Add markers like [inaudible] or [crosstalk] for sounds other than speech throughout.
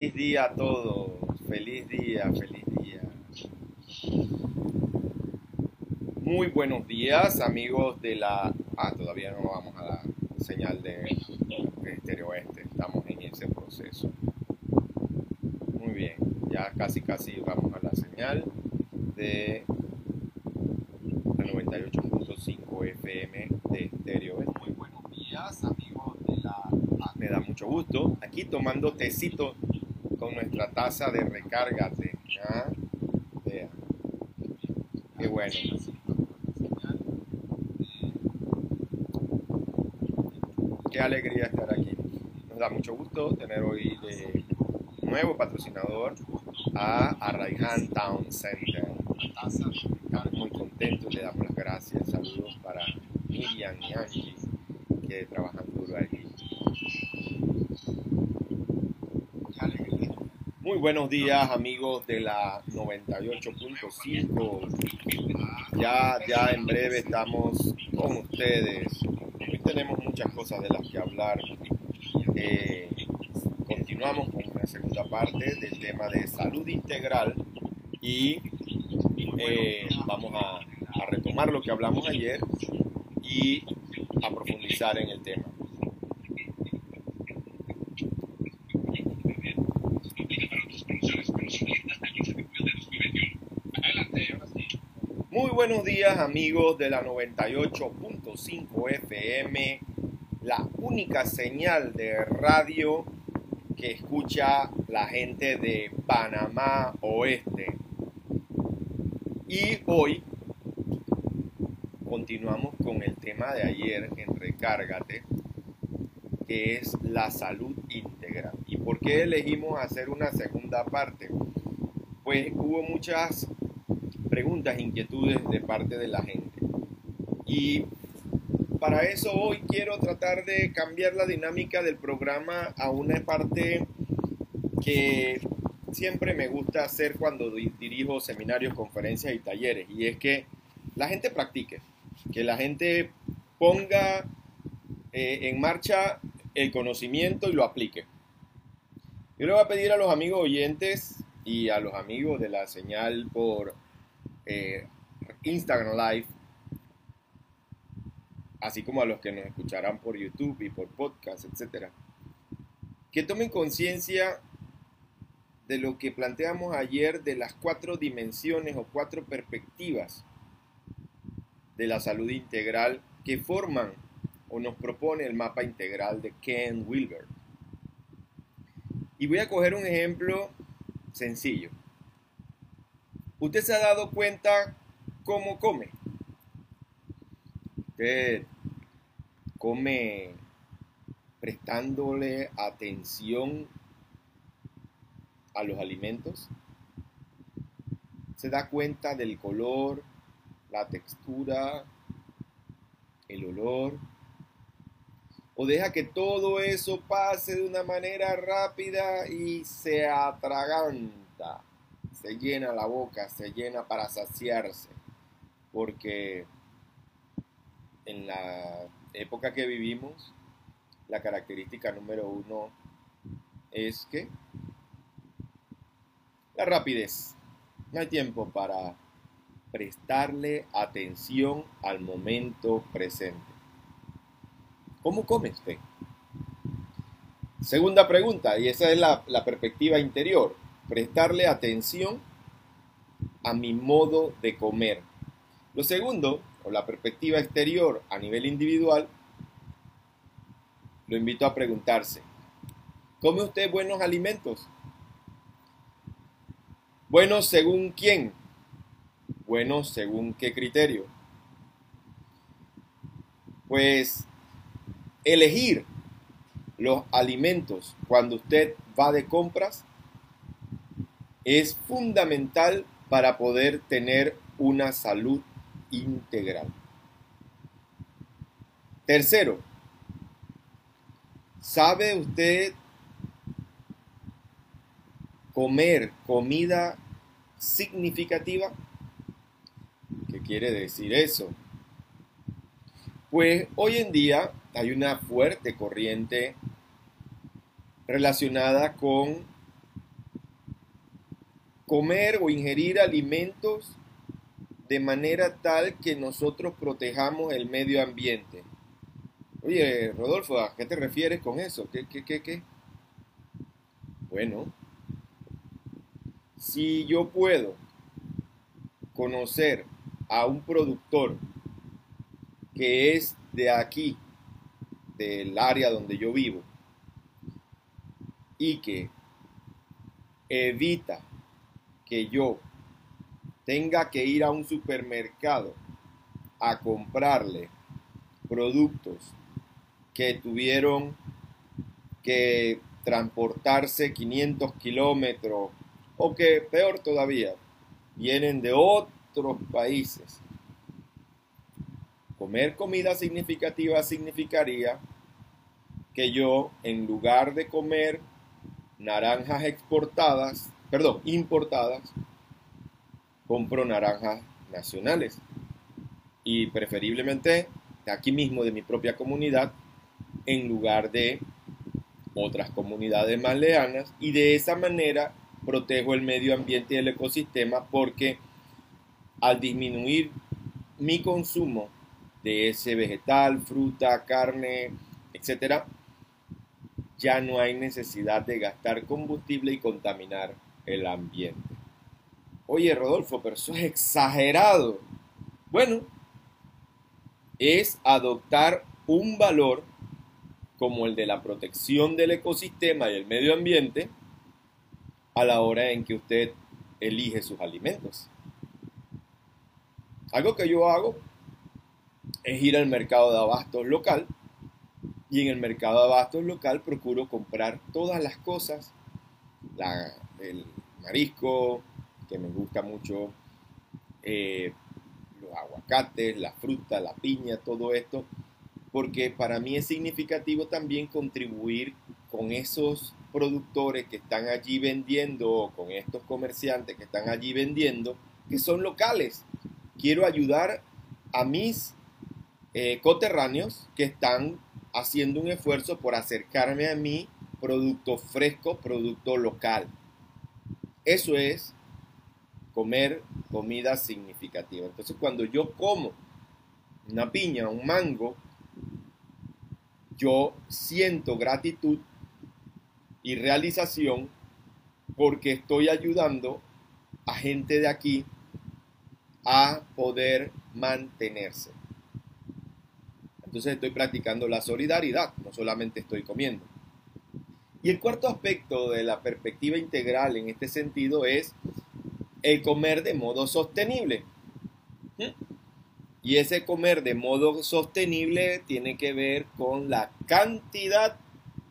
Feliz día a todos, feliz día, feliz día. Muy buenos días amigos de la... Ah, todavía no vamos a la señal de, Estéreo Oeste, estamos en ese proceso. Muy bien, ya casi casi vamos a la señal de la 98.5 FM de Estéreo Oeste. Muy buenos días amigos de la... Ah, me da mucho gusto, aquí tomando tecito con nuestra taza de recárgate. ¿ah? Vea. Qué bueno. Qué alegría estar aquí. Nos da mucho gusto tener hoy de nuevo patrocinador a Arraigan Town Center. Estamos muy contentos, le damos las gracias. Saludos para Miriam y Angie que trabajan duro allí. Muy buenos días amigos de la 98.5. Ya, ya en breve estamos con ustedes. Hoy tenemos muchas cosas de las que hablar. Eh, continuamos con una segunda parte del tema de salud integral y eh, vamos a, a retomar lo que hablamos ayer y a profundizar en el tema. Buenos días amigos de la 98.5 FM, la única señal de radio que escucha la gente de Panamá Oeste. Y hoy continuamos con el tema de ayer en Recárgate, que es la salud integral. ¿Y por qué elegimos hacer una segunda parte? Pues hubo muchas preguntas, inquietudes de parte de la gente. Y para eso hoy quiero tratar de cambiar la dinámica del programa a una parte que siempre me gusta hacer cuando dirijo seminarios, conferencias y talleres, y es que la gente practique, que la gente ponga eh, en marcha el conocimiento y lo aplique. Yo le voy a pedir a los amigos oyentes y a los amigos de la señal por eh, Instagram Live, así como a los que nos escucharán por YouTube y por podcast, etcétera, que tomen conciencia de lo que planteamos ayer de las cuatro dimensiones o cuatro perspectivas de la salud integral que forman o nos propone el mapa integral de Ken Wilber. Y voy a coger un ejemplo sencillo. ¿Usted se ha dado cuenta cómo come? Usted come prestándole atención a los alimentos. Se da cuenta del color, la textura, el olor. O deja que todo eso pase de una manera rápida y se atraganta se llena la boca, se llena para saciarse, porque en la época que vivimos, la característica número uno es que la rapidez. No hay tiempo para prestarle atención al momento presente. ¿Cómo come usted? Segunda pregunta, y esa es la, la perspectiva interior prestarle atención a mi modo de comer. Lo segundo, o la perspectiva exterior a nivel individual, lo invito a preguntarse, ¿come usted buenos alimentos? ¿Buenos según quién? ¿Buenos según qué criterio? Pues elegir los alimentos cuando usted va de compras es fundamental para poder tener una salud integral. Tercero, ¿sabe usted comer comida significativa? ¿Qué quiere decir eso? Pues hoy en día hay una fuerte corriente relacionada con comer o ingerir alimentos de manera tal que nosotros protejamos el medio ambiente. Oye, Rodolfo, ¿a qué te refieres con eso? ¿Qué, qué, qué, qué? Bueno, si yo puedo conocer a un productor que es de aquí, del área donde yo vivo, y que evita que yo tenga que ir a un supermercado a comprarle productos que tuvieron que transportarse 500 kilómetros o que peor todavía, vienen de otros países. Comer comida significativa significaría que yo, en lugar de comer naranjas exportadas, perdón, importadas, compro naranjas nacionales. Y preferiblemente de aquí mismo, de mi propia comunidad, en lugar de otras comunidades más lejanas. Y de esa manera protejo el medio ambiente y el ecosistema porque al disminuir mi consumo de ese vegetal, fruta, carne, etcétera, ya no hay necesidad de gastar combustible y contaminar el ambiente. Oye, Rodolfo, pero eso es exagerado. Bueno, es adoptar un valor como el de la protección del ecosistema y el medio ambiente a la hora en que usted elige sus alimentos. Algo que yo hago es ir al mercado de abastos local y en el mercado de abastos local procuro comprar todas las cosas, el marisco, que me gusta mucho, eh, los aguacates, la fruta, la piña, todo esto, porque para mí es significativo también contribuir con esos productores que están allí vendiendo, con estos comerciantes que están allí vendiendo, que son locales. Quiero ayudar a mis eh, coterráneos que están haciendo un esfuerzo por acercarme a mi producto fresco, producto local. Eso es comer comida significativa. Entonces cuando yo como una piña, un mango, yo siento gratitud y realización porque estoy ayudando a gente de aquí a poder mantenerse. Entonces estoy practicando la solidaridad, no solamente estoy comiendo. Y el cuarto aspecto de la perspectiva integral en este sentido es el comer de modo sostenible. Y ese comer de modo sostenible tiene que ver con la cantidad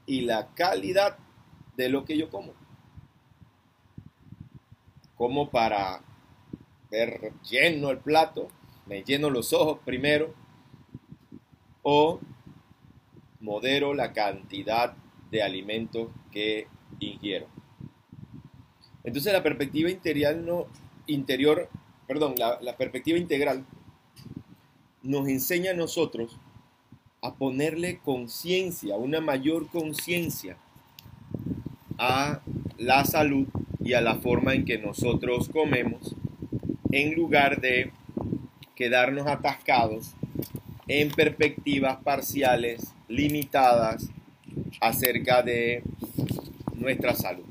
y la calidad de lo que yo como. Como para ver lleno el plato, me lleno los ojos primero, o modero la cantidad de alimentos que ingiero. Entonces la perspectiva interior, perdón, la, la perspectiva integral nos enseña a nosotros a ponerle conciencia, una mayor conciencia a la salud y a la forma en que nosotros comemos, en lugar de quedarnos atascados en perspectivas parciales, limitadas, acerca de nuestra salud.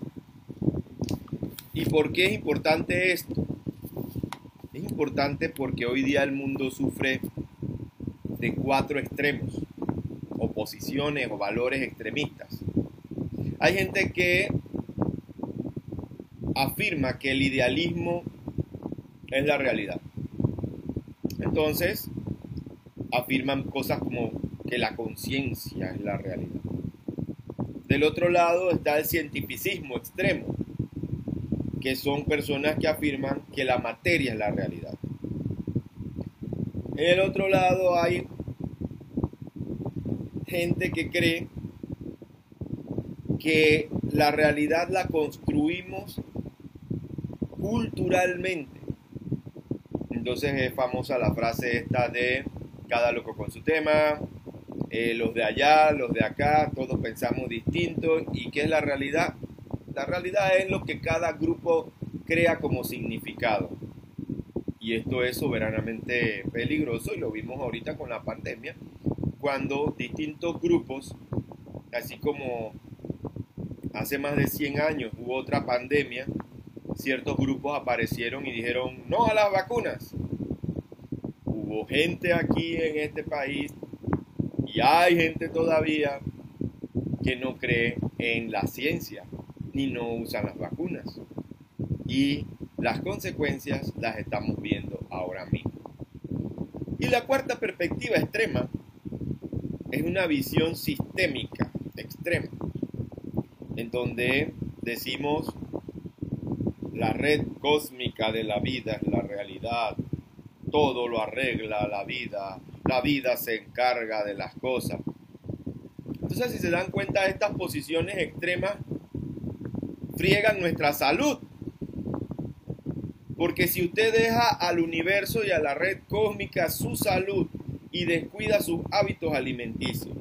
¿Y por qué es importante esto? Es importante porque hoy día el mundo sufre de cuatro extremos, oposiciones o valores extremistas. Hay gente que afirma que el idealismo es la realidad. Entonces, afirman cosas como que la conciencia es la realidad. Del otro lado está el cientificismo extremo, que son personas que afirman que la materia es la realidad. En el otro lado hay gente que cree que la realidad la construimos culturalmente. Entonces es famosa la frase esta de cada loco con su tema, eh, los de allá, los de acá, todos pensamos distinto. ¿Y qué es la realidad? La realidad es lo que cada grupo crea como significado. Y esto es soberanamente peligroso y lo vimos ahorita con la pandemia, cuando distintos grupos, así como hace más de 100 años hubo otra pandemia, ciertos grupos aparecieron y dijeron no a las vacunas. Hubo gente aquí en este país y hay gente todavía que no cree en la ciencia ni no usan las vacunas. Y las consecuencias las estamos viendo ahora mismo. Y la cuarta perspectiva extrema es una visión sistémica extrema, en donde decimos la red cósmica de la vida es la realidad, todo lo arregla la vida, la vida se encarga de las cosas. Entonces, si se dan cuenta, estas posiciones extremas friegan nuestra salud. Porque si usted deja al universo y a la red cósmica su salud y descuida sus hábitos alimenticios,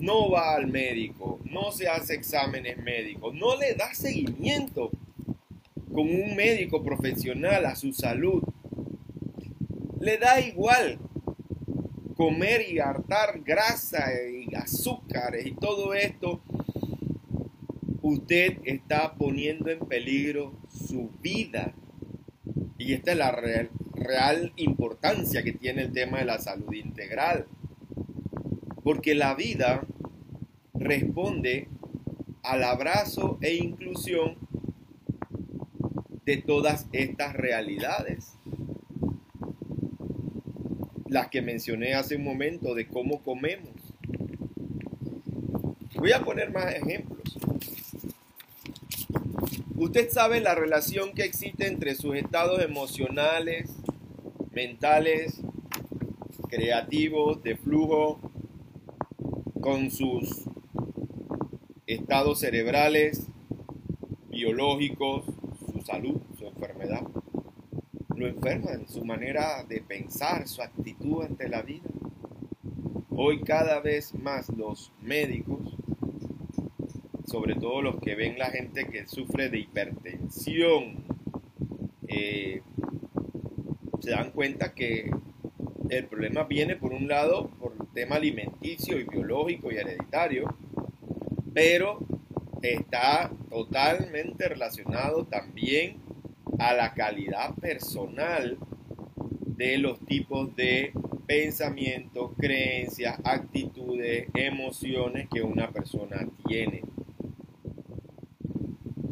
no va al médico, no se hace exámenes médicos, no le da seguimiento con un médico profesional a su salud, le da igual comer y hartar grasa y azúcares y todo esto, usted está poniendo en peligro su vida. Y esta es la real, real importancia que tiene el tema de la salud integral. Porque la vida responde al abrazo e inclusión de todas estas realidades las que mencioné hace un momento de cómo comemos. Voy a poner más ejemplos. Usted sabe la relación que existe entre sus estados emocionales, mentales, creativos, de flujo, con sus estados cerebrales, biológicos, su salud, su enfermedad lo enferman, su manera de pensar, su actitud ante la vida. Hoy cada vez más los médicos, sobre todo los que ven la gente que sufre de hipertensión, eh, se dan cuenta que el problema viene por un lado por el tema alimenticio y biológico y hereditario, pero está totalmente relacionado también a la calidad personal de los tipos de pensamientos, creencias, actitudes, emociones que una persona tiene.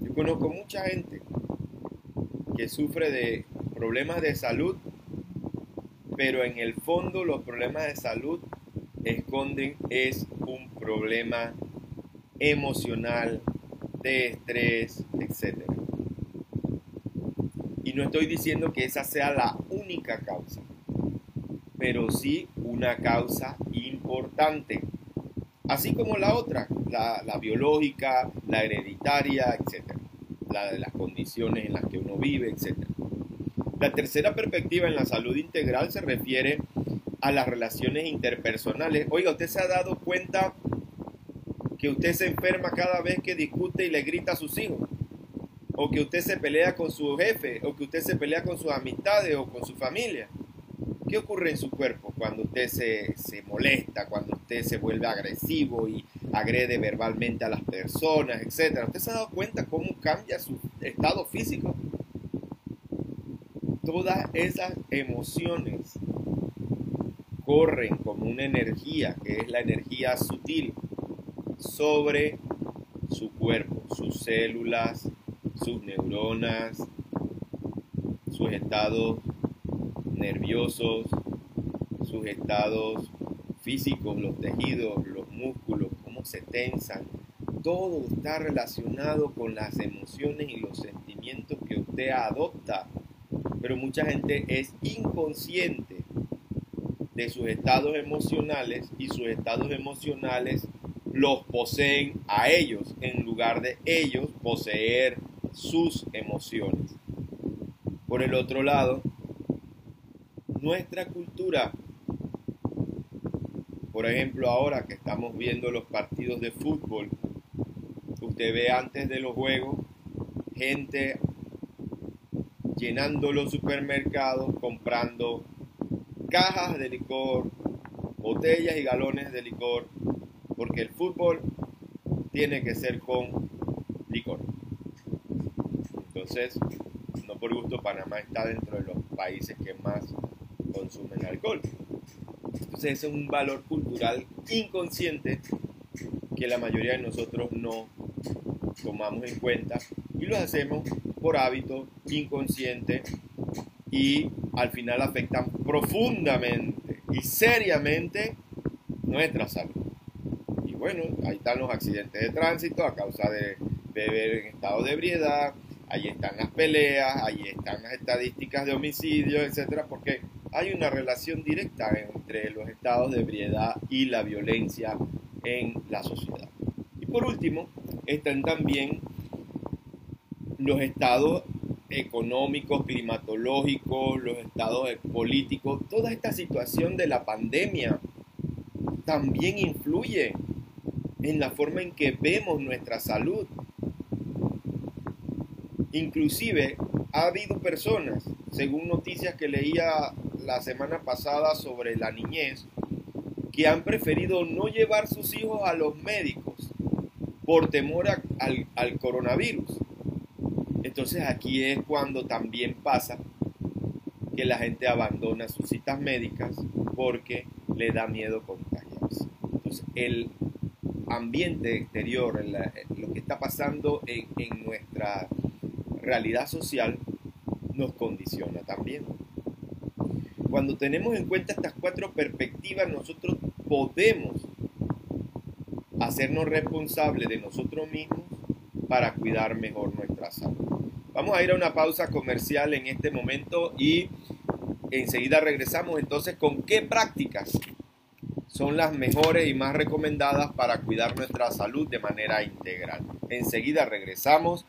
Yo conozco mucha gente que sufre de problemas de salud, pero en el fondo los problemas de salud esconden es un problema emocional, de estrés, etc. Y no estoy diciendo que esa sea la única causa, pero sí una causa importante. Así como la otra, la, biológica, la hereditaria, etc. La de las condiciones en las que uno vive, etc. La tercera perspectiva en la salud integral se refiere a las relaciones interpersonales. Oiga, ¿usted se ha dado cuenta que usted se enferma cada vez que discute y le grita a sus hijos? O que usted se pelea con su jefe, o que usted se pelea con sus amistades o con su familia. ¿Qué ocurre en su cuerpo cuando usted se, molesta, cuando usted se vuelve agresivo y agrede verbalmente a las personas, etcétera? ¿Usted se ha dado cuenta cómo cambia su estado físico? Todas esas emociones corren como una energía, que es la energía sutil, sobre su cuerpo, sus células, sus neuronas, sus estados nerviosos, sus estados físicos, los tejidos, los músculos, cómo se tensan. Todo está relacionado con las emociones y los sentimientos que usted adopta. Pero mucha gente es inconsciente de sus estados emocionales y sus estados emocionales los poseen a ellos en lugar de ellos poseer sus emociones. Por el otro lado, nuestra cultura, por ejemplo ahora que estamos viendo los partidos de fútbol, usted ve antes de los juegos gente llenando los supermercados, comprando cajas de licor, botellas y galones de licor, porque el fútbol tiene que ser con licor. Entonces, no por gusto, Panamá está dentro de los países que más consumen alcohol. Entonces, ese es un valor cultural inconsciente que la mayoría de nosotros no tomamos en cuenta y lo hacemos por hábito inconsciente y al final afectan profundamente y seriamente nuestra salud. Y bueno, ahí están los accidentes de tránsito a causa de beber en estado de ebriedad, ahí están las peleas, ahí están las estadísticas de homicidios, etcétera, porque hay una relación directa entre los estados de ebriedad y la violencia en la sociedad. Y por último, están también los estados económicos, climatológicos, los estados políticos, toda esta situación de la pandemia también influye en la forma en que vemos nuestra salud. Inclusive ha habido personas, según noticias que leía la semana pasada sobre la niñez, que han preferido no llevar sus hijos a los médicos por temor al, al coronavirus. Entonces aquí es cuando también pasa que la gente abandona sus citas médicas porque le da miedo contagiarse. Entonces el ambiente exterior, lo que está pasando en, en nuestra realidad social, nos condiciona también. Cuando tenemos en cuenta estas cuatro perspectivas, nosotros podemos hacernos responsables de nosotros mismos para cuidar mejor nuestra salud. Vamos a ir a una pausa comercial en este momento y enseguida regresamos entonces con qué prácticas son las mejores y más recomendadas para cuidar nuestra salud de manera integral. Enseguida regresamos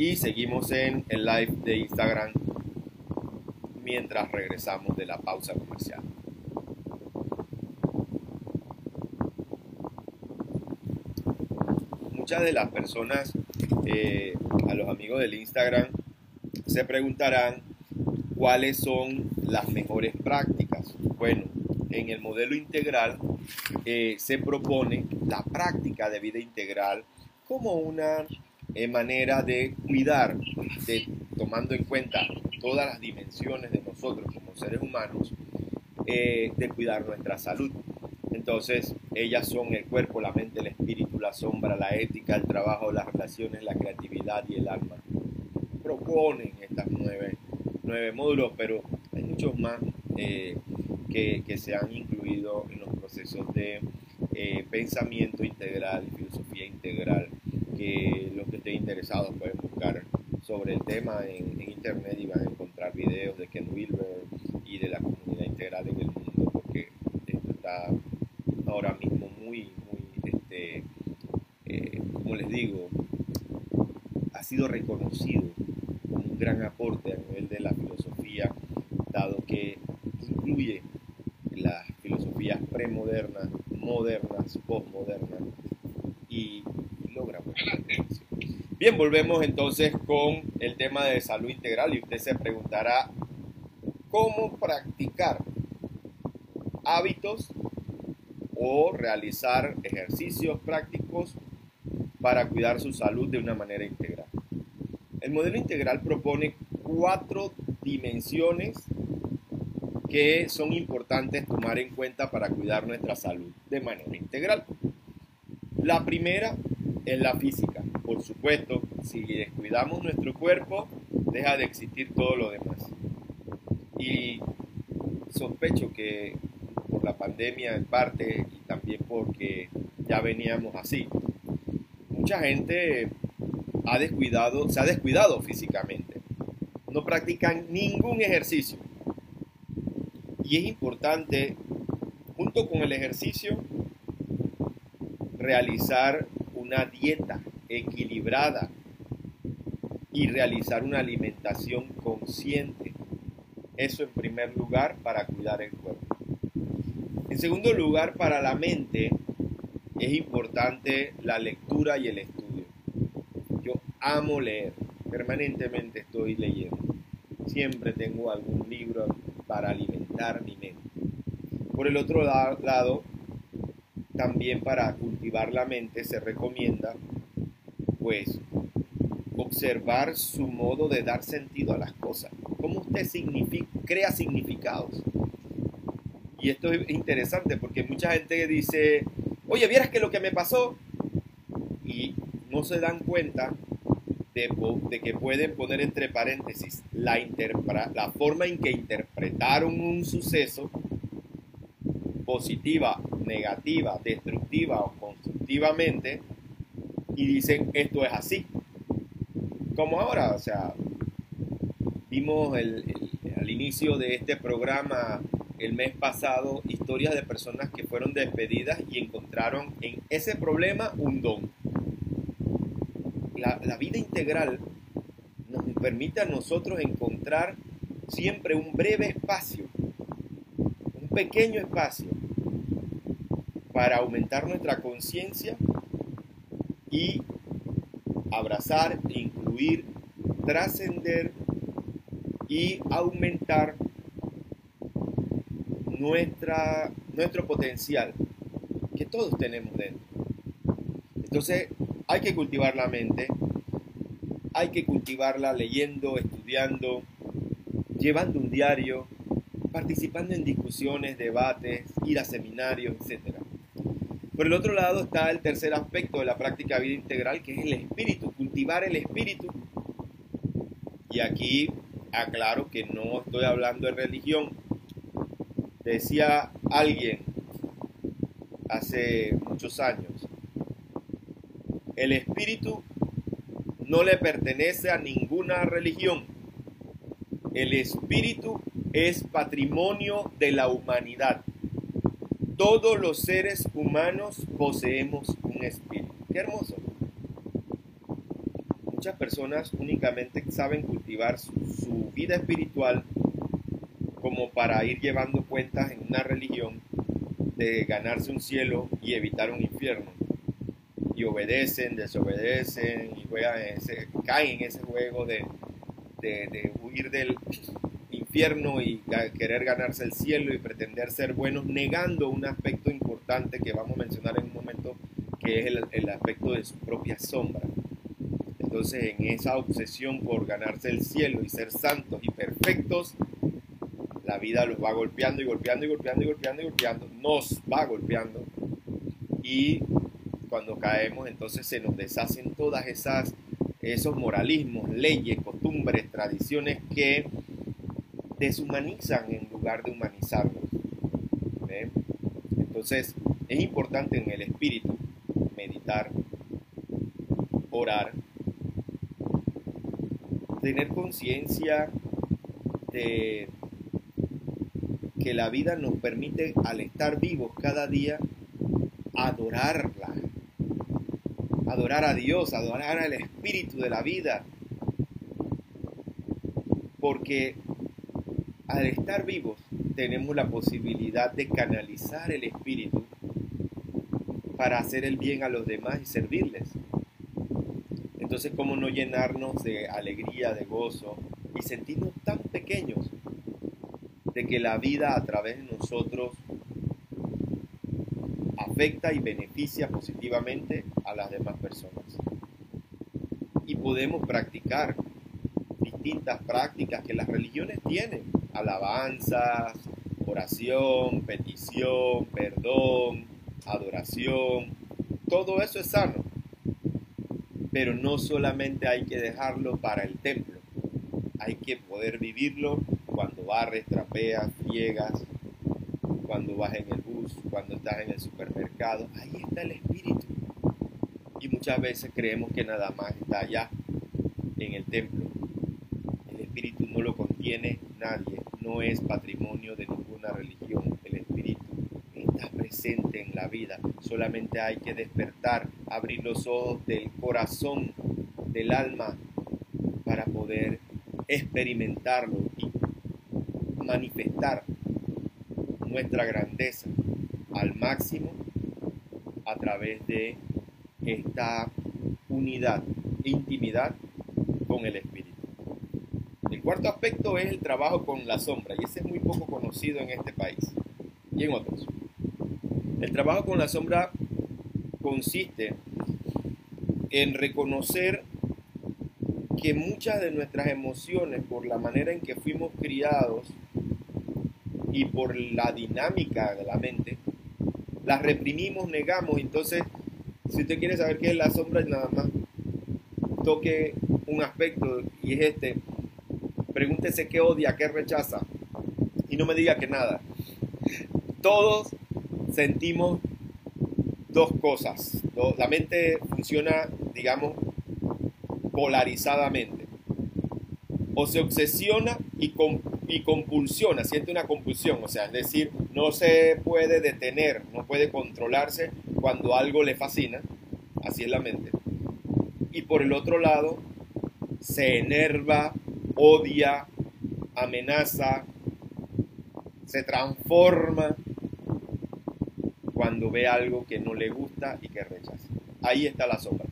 y seguimos en el live de Instagram mientras regresamos de la pausa comercial. Muchas de las personas, eh, a los amigos del Instagram, se preguntarán cuáles son las mejores prácticas. Bueno, en el modelo integral eh, se propone la práctica de vida integral como una eh, manera de cuidar, de, tomando en cuenta todas las dimensiones de nosotros como seres humanos, eh, de cuidar nuestra salud. Entonces, ellas son el cuerpo, la mente, el espíritu, la sombra, la ética, el trabajo, las relaciones, la creatividad y el alma. Proponen estas nueve, nueve módulos, pero hay muchos más eh, que, que, se han incluido en los procesos de eh, pensamiento integral filosofía integral, que los que estén interesados pueden buscar sobre el tema en, internet y van a encontrar videos de Ken Wilber y de la comunidad integral en el mundo, porque esto está ahora mismo muy, muy, este, eh, como les digo, ha sido reconocido como un gran aporte a nivel de la filosofía, dado que incluye las filosofías premodernas, modernas, postmodernas y, y logra buena Bien, volvemos entonces con el tema de salud integral y usted se preguntará cómo practicar hábitos o realizar ejercicios prácticos para cuidar su salud de una manera integral. El modelo integral propone cuatro dimensiones que son importantes tomar en cuenta para cuidar nuestra salud de manera integral. La primera es la física. Por supuesto, si descuidamos nuestro cuerpo, deja de existir todo lo demás. Y sospecho que por la pandemia en parte y también porque ya veníamos así, mucha gente ha descuidado, se ha descuidado físicamente. No practican ningún ejercicio. Y es importante, junto con el ejercicio, realizar una dieta equilibrada y realizar una alimentación consciente. Eso en primer lugar para cuidar el cuerpo. En segundo lugar, para la mente es importante la lectura y el estudio. Yo amo leer, permanentemente estoy leyendo. Siempre tengo algún libro para alimentar mi mente. Por el otro lado, también para cultivar la mente se recomienda pues observar su modo de dar sentido a las cosas. Cómo usted crea significados. Y esto es interesante porque mucha gente dice, oye, vieras que lo que me pasó, y no se dan cuenta de, que pueden poner entre paréntesis la, la forma en que interpretaron un suceso, positiva, negativa, destructiva o constructivamente, y dicen esto es así. Como ahora, o sea, vimos el, al inicio de este programa el mes pasado historias de personas que fueron despedidas y encontraron en ese problema un don. La, la vida integral nos permite a nosotros encontrar siempre un breve espacio, un pequeño espacio para aumentar nuestra conciencia y abrazar, incluir, trascender y aumentar nuestra, nuestro potencial que todos tenemos dentro. Entonces hay que cultivar la mente, hay que cultivarla leyendo, estudiando, llevando un diario, participando en discusiones, debates, ir a seminarios, etc. Por el otro lado está el tercer aspecto de la práctica de vida integral, que es el espíritu, cultivar el espíritu. Y aquí aclaro que no estoy hablando de religión. Decía alguien hace muchos años, el espíritu no le pertenece a ninguna religión. El espíritu es patrimonio de la humanidad. Todos los seres humanos poseemos un espíritu. Qué hermoso. Muchas personas únicamente saben cultivar su, vida espiritual como para ir llevando cuentas en una religión de ganarse un cielo y evitar un infierno. Y obedecen, desobedecen y caen en ese juego de huir del, infierno y querer ganarse el cielo y pretender ser buenos, negando un aspecto importante que vamos a mencionar en un momento, que es el, el aspecto de su propia sombra. Entonces, en esa obsesión por ganarse el cielo y ser santos y perfectos, la vida los va golpeando y golpeando y golpeando y golpeando y golpeando, nos va golpeando. Y cuando caemos, entonces se nos deshacen todas esas esos moralismos, leyes, costumbres, tradiciones que deshumanizan en lugar de humanizarlos. Entonces, es importante en el espíritu meditar, orar, tener conciencia de que la vida nos permite, al estar vivos cada día, adorarla, adorar a Dios, adorar al espíritu de la vida, porque al estar vivos tenemos la posibilidad de canalizar el espíritu para hacer el bien a los demás y servirles. Entonces, ¿cómo no llenarnos de alegría, de gozo y sentirnos tan pequeños de que la vida a través de nosotros afecta y beneficia positivamente a las demás personas? Y podemos practicar distintas prácticas que las religiones tienen alabanzas, oración, petición, perdón, adoración, todo eso es sano. Pero no solamente hay que dejarlo para el templo, hay que poder vivirlo cuando barres, trapeas, friegas, cuando vas en el bus, cuando estás en el supermercado. Ahí está el espíritu. Y muchas veces creemos que nada más está allá, en el templo. El espíritu no lo contiene nadie, no es patrimonio de ninguna religión. El Espíritu está presente en la vida. Solamente hay que despertar, abrir los ojos del corazón, del alma, para poder experimentarlo y manifestar nuestra grandeza al máximo a través de esta unidad, intimidad con el Espíritu. Cuarto aspecto es el trabajo con la sombra y ese es muy poco conocido en este país y en otros. El trabajo con la sombra consiste en reconocer que muchas de nuestras emociones, por la manera en que fuimos criados y por la dinámica de la mente, las reprimimos, negamos. Entonces, si usted quiere saber qué es la sombra, nada más toque un aspecto y es este. Pregúntese qué odia, qué rechaza. Y no me diga que nada. Todos sentimos dos cosas. La mente funciona, digamos, polarizadamente. O se obsesiona y, compulsiona, siente una compulsión, o sea, es decir, no se puede detener, no puede controlarse cuando algo le fascina, así es la mente. Y por el otro lado, se enerva, odia, amenaza, se transforma cuando ve algo que no le gusta y que rechaza. Ahí está la sombra.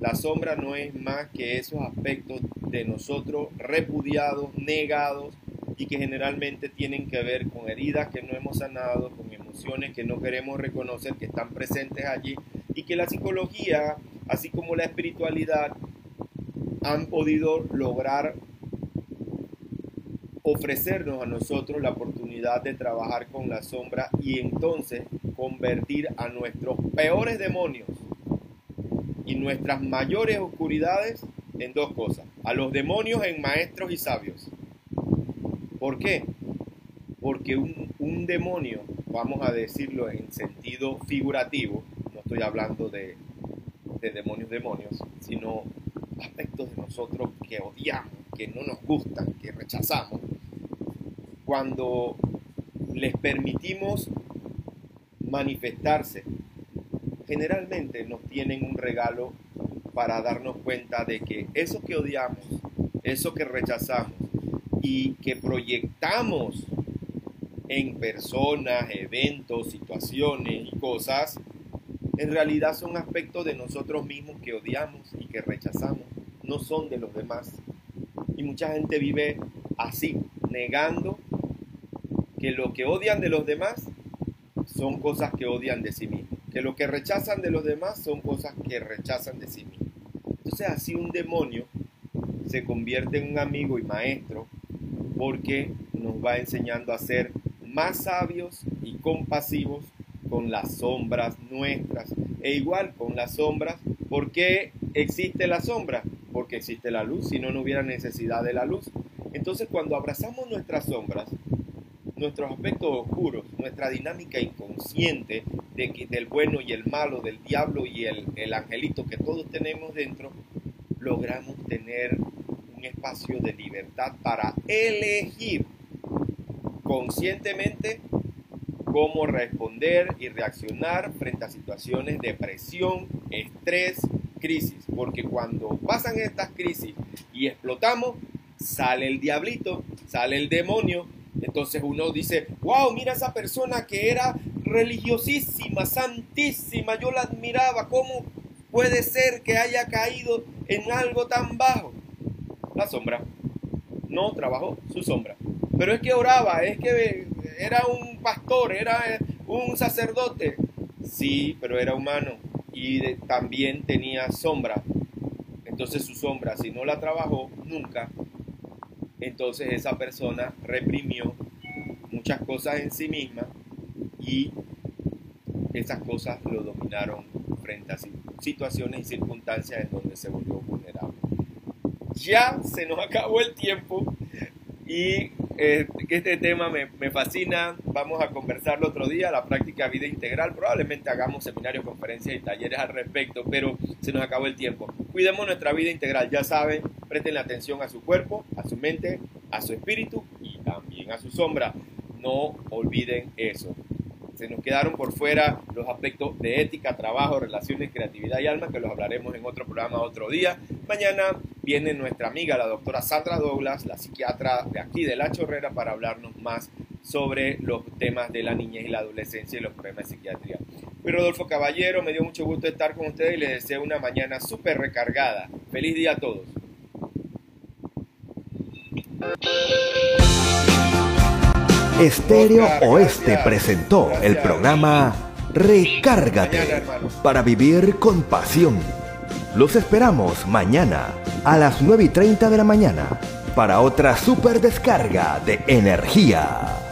La sombra no es más que esos aspectos de nosotros repudiados, negados y que generalmente tienen que ver con heridas que no hemos sanado, con emociones que no queremos reconocer que están presentes allí y que la psicología, así como la espiritualidad, han podido lograr ofrecernos a nosotros la oportunidad de trabajar con la sombra y entonces convertir a nuestros peores demonios y nuestras mayores oscuridades en dos cosas. A los demonios en maestros y sabios. ¿Por qué? Porque un, demonio, vamos a decirlo en sentido figurativo, no estoy hablando de demonios demonios, sino aspectos de nosotros que odiamos, que no nos gustan, que rechazamos, cuando les permitimos manifestarse, generalmente nos tienen un regalo para darnos cuenta de que eso que odiamos, eso que rechazamos y que proyectamos en personas, eventos, situaciones y cosas, en realidad son aspectos de nosotros mismos que odiamos y que rechazamos, no son de los demás. Y mucha gente vive así, negando que lo que odian de los demás son cosas que odian de sí mismos, que lo que rechazan de los demás son cosas que rechazan de sí mismos. Entonces así un demonio se convierte en un amigo y maestro porque nos va enseñando a ser más sabios y compasivos con las sombras nuestras. E igual con las sombras, ¿por qué existe la sombra? Porque existe la luz, si no, no hubiera necesidad de la luz. Entonces cuando abrazamos nuestras sombras, nuestros aspectos oscuros, nuestra dinámica inconsciente de del bueno y el malo, del diablo y el, el angelito que todos tenemos dentro, logramos tener un espacio de libertad para elegir conscientemente cómo responder y reaccionar frente a situaciones de presión, estrés, crisis. Porque cuando pasan estas crisis y explotamos, sale el diablito, sale el demonio. Entonces uno dice, wow, mira esa persona que era religiosísima, santísima, yo la admiraba, ¿cómo puede ser que haya caído en algo tan bajo? La sombra. No trabajó su sombra. Pero es que oraba, es que era un pastor, era un sacerdote. Sí, pero era humano y también tenía sombra. Entonces su sombra, si no la trabajó nunca, entonces esa persona reprimió muchas cosas en sí misma y esas cosas lo dominaron frente a situaciones y circunstancias en donde se volvió vulnerable. Ya se nos [laughs] acabó el tiempo y eh, este tema me, me, fascina. Vamos a conversarlo otro día, la práctica vida integral. Probablemente hagamos seminarios, conferencias y talleres al respecto, pero se nos acabó el tiempo. Cuidemos nuestra vida integral, ya saben, presten atención a su cuerpo, a su mente, a su espíritu y también a su sombra. No olviden eso. Se nos quedaron por fuera los aspectos de ética, trabajo, relaciones, creatividad y alma, que los hablaremos en otro programa otro día. Mañana viene nuestra amiga, la doctora Sandra Douglas, la psiquiatra de aquí de La Chorrera, para hablarnos más sobre los temas de la niñez y la adolescencia y los problemas de psiquiatría. Soy Rodolfo Caballero, me dio mucho gusto estar con ustedes y les deseo una mañana súper recargada. Feliz día a todos. Estéreo Oeste presentó el programa Recárgate para vivir con pasión. Los esperamos mañana a las 9 y 30 de la mañana para otra super descarga de energía.